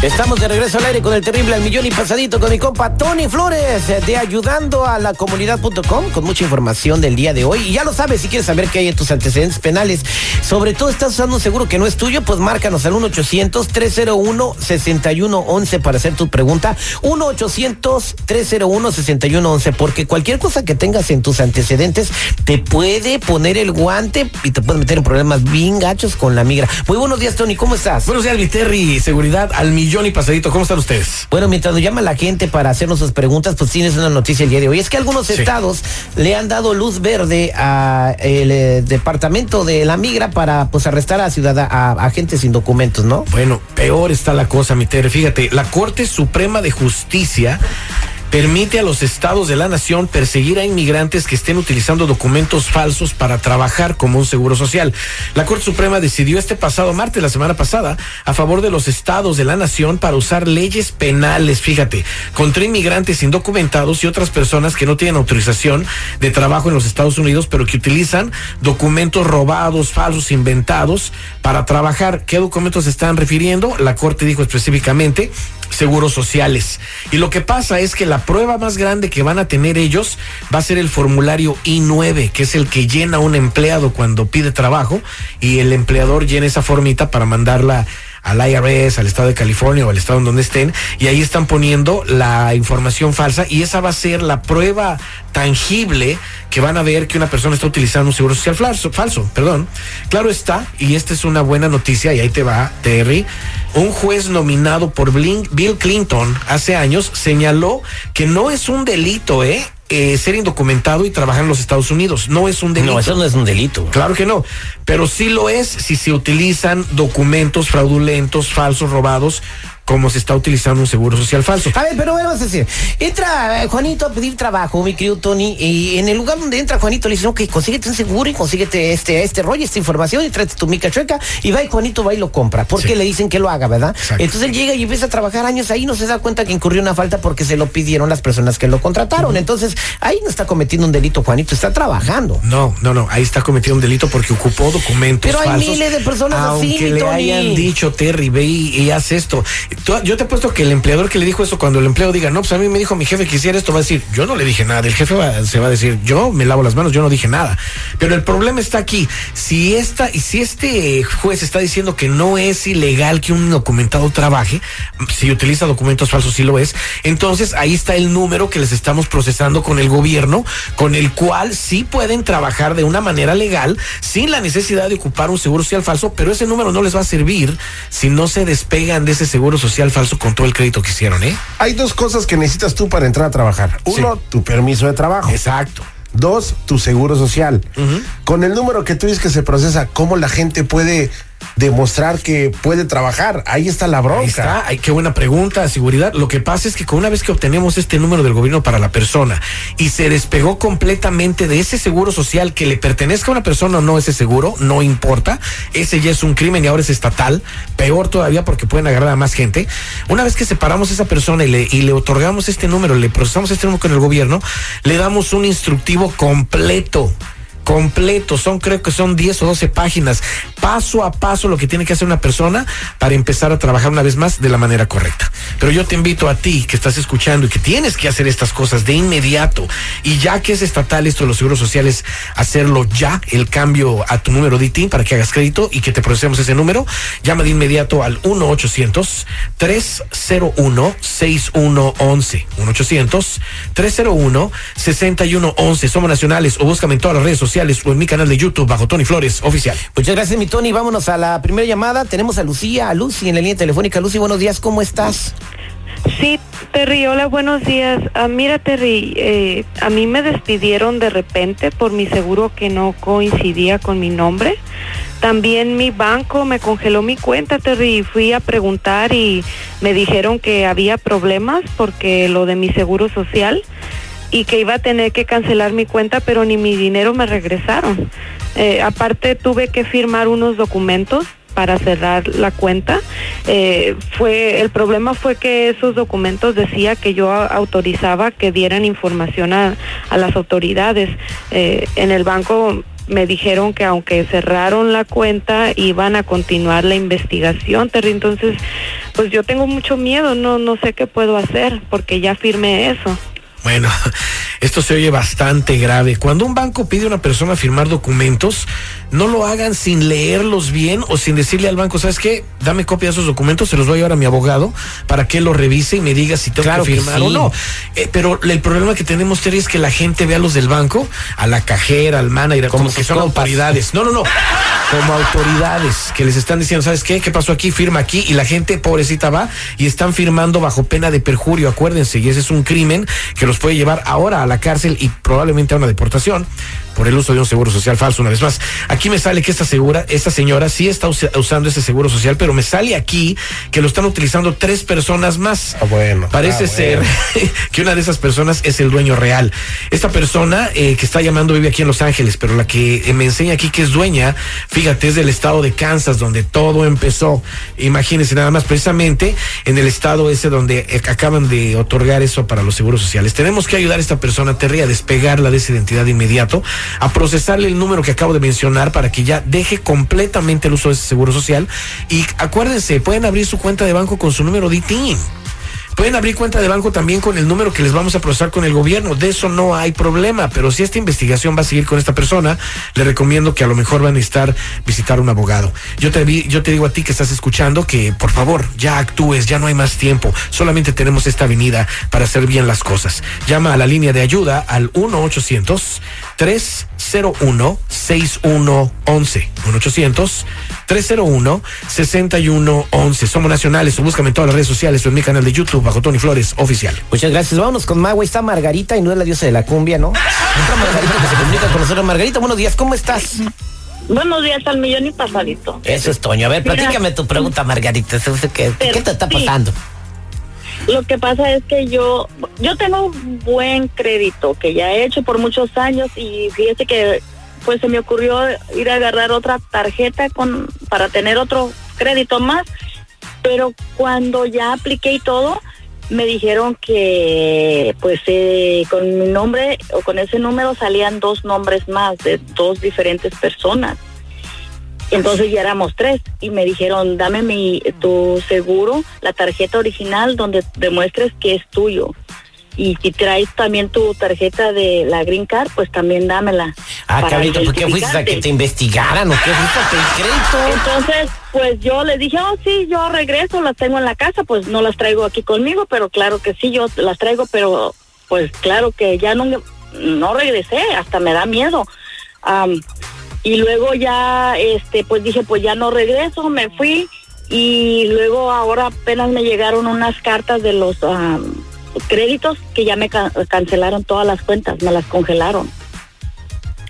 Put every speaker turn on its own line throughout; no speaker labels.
Estamos de regreso al aire con el terrible al millón y pasadito con mi compa Tony Flores eh, de ayudando a la comunidad.com con mucha información del día de hoy. Y ya lo sabes, si quieres saber qué hay en tus antecedentes penales, sobre todo estás usando un seguro que no es tuyo, pues márcanos al 1-800-301-6111 para hacer tu pregunta. 1-800-301-6111, porque cualquier cosa que tengas en tus antecedentes te puede poner el guante y te puede meter en problemas bien gachos con la migra. Muy buenos días, Tony, ¿cómo estás?
Buenos días, mi Terry. Seguridad al millón y pasadito. ¿Cómo están ustedes?
Bueno, mientras nos llama la gente para hacernos sus preguntas, pues tienes una noticia el día de hoy. Es que algunos estados le han dado luz verde a el eh, departamento de la migra para pues arrestar a ciudadanos, a agentes sin documentos, ¿no?
Bueno, peor está la cosa, mi Terry. Fíjate, la Corte Suprema de Justicia permite a los estados de la nación perseguir a inmigrantes que estén utilizando documentos falsos para trabajar como un seguro social. La Corte Suprema decidió este pasado martes, la semana pasada, a favor de los estados de la nación para usar leyes penales, fíjate, contra inmigrantes indocumentados y otras personas que no tienen autorización de trabajo en los Estados Unidos, pero que utilizan documentos robados, falsos, inventados para trabajar. ¿Qué documentos se están refiriendo? La Corte dijo específicamente seguros sociales. Y lo que pasa es que la prueba más grande que van a tener ellos va a ser el formulario I9, que es el que llena un empleado cuando pide trabajo y el empleador llena esa formita para mandarla al IRS, al estado de California o al estado en donde estén, y ahí están poniendo la información falsa y esa va a ser la prueba tangible que van a ver que una persona está utilizando un seguro social falso, falso, perdón. Claro está, y esta es una buena noticia, y ahí te va, Terry. Un juez nominado por Bill Clinton hace años señaló que no es un delito, ¿eh? Eh, ser indocumentado y trabajar en los Estados Unidos. No es un delito.
No, eso no es un delito.
Claro que no, pero sí lo es si se utilizan documentos fraudulentos, falsos, robados cómo se está utilizando un seguro social falso.
A ver, pero vamos a decir, entra eh, Juanito a pedir trabajo, mi querido Tony, y en el lugar donde entra Juanito le dicen, ok, consíguete un seguro y consíguete este, este rollo, esta información y tráete tu mica chueca, y va y Juanito va y lo compra, porque le dicen que lo haga, ¿verdad? Entonces él llega y empieza a trabajar años ahí, no se da cuenta que incurrió una falta porque se lo pidieron las personas que lo contrataron. Entonces, ahí no está cometiendo un delito, Juanito, está trabajando.
No, no, no, ahí está cometiendo un delito porque ocupó documentos
Pero
falsos.
hay miles de personas
aunque
así,
le
Tony.
hayan dicho, Terry, ve y, y haz esto. Yo te he puesto que el empleador que le dijo eso, cuando el empleado diga, no, pues a mí me dijo mi jefe que hiciera esto, va a decir, yo no le dije nada. El jefe va- se va a decir, yo me lavo las manos, yo no dije nada. Pero el problema está aquí. Si esta, y si este juez está diciendo que no es ilegal que un documentado trabaje, si utiliza documentos falsos, sí lo es, entonces ahí está el número que les estamos procesando con el gobierno, con el cual sí pueden trabajar de una manera legal, sin la necesidad de ocupar un seguro social falso, pero ese número no les va a servir si no se despegan de ese seguro social falso con todo el crédito que hicieron, ¿eh?
Hay dos cosas que necesitas tú para entrar a trabajar. Uno, tu permiso de trabajo.
Exacto.
Dos, tu seguro social. Con el número que tú dices que se procesa, ¿cómo la gente puede demostrar que puede trabajar? Ahí está la bronca.
Ahí está, qué buena pregunta, seguridad. Lo que pasa es que con una vez que obtenemos este número del gobierno para la persona y se despegó completamente de ese seguro social que le pertenezca a una persona o no ese seguro, no importa, ese ya es un crimen y ahora es estatal, peor todavía porque pueden agarrar a más gente. Una vez que separamos a esa persona y le, y le otorgamos este número, le procesamos este número con el gobierno, le damos un instructivo completo completo, son creo que son 10 o 12 páginas, paso a paso lo que tiene que hacer una persona para empezar a trabajar una vez más de la manera correcta. Pero yo te invito a ti que estás escuchando y que tienes que hacer estas cosas de inmediato y ya que es estatal esto de los seguros sociales, hacerlo ya, el cambio a tu número de ITIN para que hagas crédito y que te procesemos ese número, llama de inmediato al 1-800-301-6111. 1-800-301-6111. Somos nacionales o búscame en todas las redes sociales o en mi canal de YouTube bajo Tony Flores Oficial.
Muchas gracias, mi Tony. Vámonos a la primera llamada. Tenemos a Lucía, a Lucy en la línea telefónica. Lucy, buenos días, ¿cómo estás?
Sí, Terry, hola, buenos días. Ah, mira, Terry, eh, a mí me despidieron de repente por mi seguro que no coincidía con mi nombre. También mi banco me congeló mi cuenta, Terry, y fui a preguntar y me dijeron que había problemas porque lo de mi seguro social y que iba a tener que cancelar mi cuenta, pero ni mi dinero me regresaron. Eh, aparte tuve que firmar unos documentos para cerrar la cuenta. Eh, fue el problema fue que esos documentos decía que yo autorizaba que dieran información a, a las autoridades. Eh, en el banco me dijeron que aunque cerraron la cuenta iban a continuar la investigación. Entonces, pues yo tengo mucho miedo, no no sé qué puedo hacer porque ya firmé eso.
Bueno, esto se oye bastante grave. Cuando un banco pide a una persona firmar documentos, no lo hagan sin leerlos bien o sin decirle al banco, ¿sabes qué? Dame copia de esos documentos, se los voy a llevar a mi abogado para que los revise y me diga si tengo
Claro
que
que
firmar
sí.
o no. Eh, pero el problema que tenemos, Terry, es que la gente ve a los del banco, a la cajera, al manager, como,
Como
que son autoridades. No, no, no. Como autoridades que les están diciendo, ¿sabes qué? ¿Qué pasó aquí? Firma aquí. Y la gente, pobrecita, va y están firmando bajo pena de perjurio. Acuérdense, y ese es un crimen que los puede llevar ahora a la cárcel y probablemente a una deportación por el uso de un seguro social falso. Una vez más, aquí me sale que esta segura, esta señora sí está usa- usando ese seguro social, pero me sale aquí que lo están utilizando tres personas más.
Ah, bueno,
Parece
ah,
ser
bueno.
que una de esas personas es el dueño real. Esta persona eh, que está llamando vive aquí en Los Ángeles, pero la que eh, me enseña aquí que es dueña, fíjate, es del estado de Kansas, donde todo empezó. Imagínense nada más, precisamente en el estado ese donde eh, acaban de otorgar eso para los seguros sociales. Tenemos que ayudar a esta persona, A despegarla de esa identidad de inmediato, a procesarle el número que acabo de mencionar para que ya deje completamente el uso de ese seguro social. Y acuérdense, pueden abrir su cuenta de banco con su número de ITIN. Pueden abrir cuenta de banco también con el número que les vamos a procesar con el gobierno. De eso no hay problema. Pero si esta investigación va a seguir con esta persona, le recomiendo que a lo mejor van a necesitar visitar un abogado. Yo te, vi- yo te digo a ti que estás escuchando que por favor ya actúes, ya no hay más tiempo. Solamente tenemos esta avenida para hacer bien las cosas. Llama a la línea de ayuda al 1-800-301-6111. 1-800-301-6111. Somos nacionales. O búscame en todas las redes sociales o en mi canal de YouTube bajo Tony Flores Oficial.
Muchas gracias. Vámonos con Magua. Está Margarita y no es la diosa de la cumbia, ¿no? Otra Margarita que se comunica con nosotros. Margarita, buenos días. ¿Cómo estás?
Buenos días al millón y pasadito.
Eso es Toño. A ver,
Mira.
platícame tu pregunta, Margarita. ¿Qué,
Pero,
¿qué te está
sí. Lo que pasa es que yo, yo tengo un buen crédito que ya he hecho por muchos años y fíjese que pues se me ocurrió ir a agarrar otra tarjeta con para tener otro crédito más, pero cuando ya apliqué y todo me dijeron que pues eh, con mi nombre o con ese número salían dos nombres más de dos diferentes personas. Entonces ya éramos tres y me dijeron, dame mi tu seguro, la tarjeta original donde demuestres que es tuyo. Y si traes también tu tarjeta de la Green Card, pues también dámela.
Ah, cabrito, ¿por qué fuiste a que te investigaran o qué fuiste a pedir crédito?
Entonces, pues yo les dije, oh, sí, yo regreso, las tengo en la casa, pues no las traigo aquí conmigo, pero claro que sí, yo las traigo, pero pues claro que ya no, no regresé, hasta me da miedo. Y luego ya, este, pues dije, pues ya no regreso, me fui y luego ahora apenas me llegaron unas cartas de los am, créditos que ya me ca- cancelaron todas las cuentas, me las congelaron.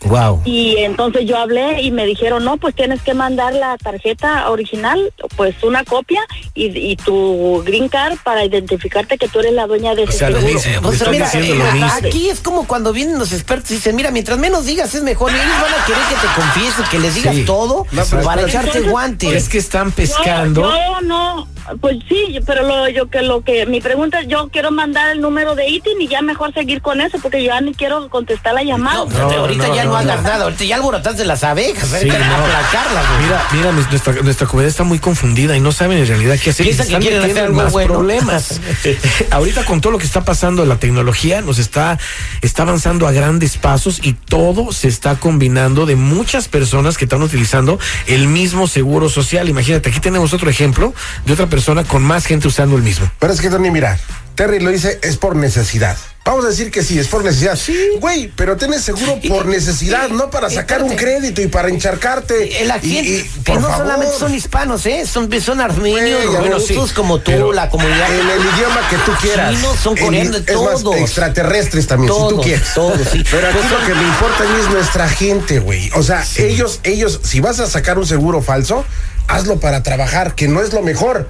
Wow.
Y entonces yo hablé y me dijeron, no, pues tienes que mandar la tarjeta original, pues una copia y, y tu green card para identificarte que tú eres la dueña de
O
ese
sea, lo
seguro.
Eh, pues, mira,
diciendo
eh,
lo
aquí es como cuando vienen los expertos y dicen, mira, mientras menos digas es mejor. Y ellos van a querer que te confieses, que les digas
Sí.
todo
No,
para echarte
Entonces,
guante.
Es que están pescando.
Yo, no, pues sí, pero lo, yo que lo que mi pregunta es, yo quiero mandar el número de ITIN y ya mejor seguir con eso porque ya ni quiero contestar la llamada.
No, pero
No,
ahorita
no,
ya no,
no,
hagas
no.
nada. Ahorita ya alborotaste las abejas.
Sí,
aplacarlas.
Mira, mira, nuestra, nuestra comunidad está muy confundida y no saben en realidad qué hacer. y
Piensan que quieren
metiendo
hacer
en
algo
más
bueno.
problemas. Ahorita con todo lo que está pasando, la tecnología nos está, está avanzando a grandes pasos y todo se está combinando de muchas personas que están utilizando el mismo seguro social. Imagínate, aquí tenemos otro ejemplo de otra persona con más gente usando el mismo.
Pero es que, Tony, mira, Terry lo dice, es por necesidad. Vamos a decir que sí, es por necesidad. Sí. Güey, pero tienes seguro por necesidad, no para sacar un crédito y para encharcarte.
El
Y-
accidente,
y,
que
por
no
favor,
solamente son hispanos, ¿eh? Son, son armenios,
Güey, bueno,
rusos
sí,
como tú,
pero
la comunidad.
En el idioma que tú quieras.
Chinos, son coreanos,
es más,
todos.
extraterrestres también, si tú
Todos,
quieres.
todos, sí.
Pero aquí
Pues
lo
son-
que me importa a mí es nuestra gente, güey. O sea, ellos, ellos, si vas a sacar un seguro falso, hazlo para trabajar, que no es lo mejor.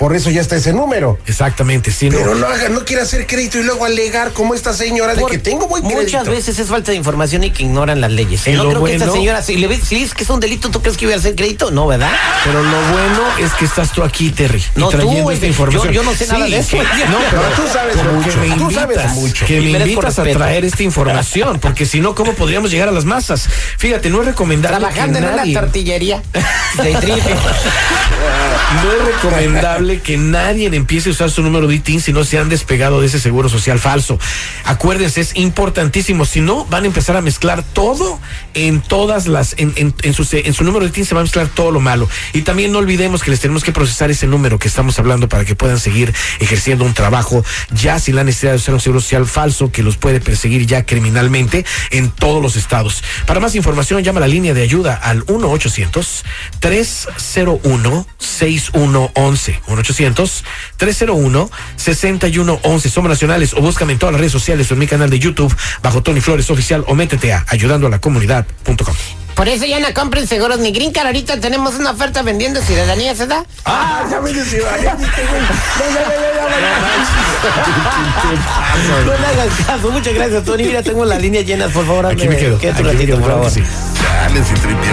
Por eso ya está ese número.
Exactamente, sí, no.
Pero no haga, no quiera hacer crédito y luego alegar como esta señora de que tengo buen crédito.
Muchas veces es falta de información y que ignoran las leyes.
Y
no
lo
creo que esta
bueno-
señora, si le ves, si dices que es un delito, ¿tú crees que iba a hacer crédito? No, ¿verdad?
Pero lo bueno es que estás tú aquí, Terry, y
No, tú,
trayendo esta
yo-
información.
yo no sé nada de eso.
que- no, pero
No, tú sabes mucho,
que me
tú
invitas,
sabes mucho.
que
Y
me invitas a traer esta información, porque si no, ¿cómo podríamos llegar a las masas? Fíjate, no es recomendable
Trabajando
que
en
nadie,
una tortillería de tripe.
no es recomendable que nadie empiece a usar su número de ITIN si no se han despegado de ese seguro social falso. Acuérdense, es importantísimo. Si no, van a empezar a mezclar todo en todas las, en, en, su, en su número de ITIN se va a mezclar todo lo malo. Y también no olvidemos que les tenemos que procesar ese número que estamos hablando para que puedan seguir ejerciendo un trabajo ya sin la necesidad de usar un seguro social falso que los puede perseguir ya criminalmente en todos los estados. Para más información, llama a la línea de ayuda al 1-800-301-6111. 1-800-301-6111. Somos nacionales o búscame en todas las redes sociales o en mi canal de YouTube bajo Tony Flores Oficial o métete a ayudando a la comunidad.com.
Por eso ya no compren seguros ni Green Card. Ahorita tenemos una oferta vendiendo ciudadanía, ¿se da?
Ah, ya me dijiste, güey. No,
le hagas caso. Muchas gracias, Tony. Mira, tengo la línea llena, por favor.
Aquí me quedo.
Quédate un ratito, por favor.
Dale, si tripió.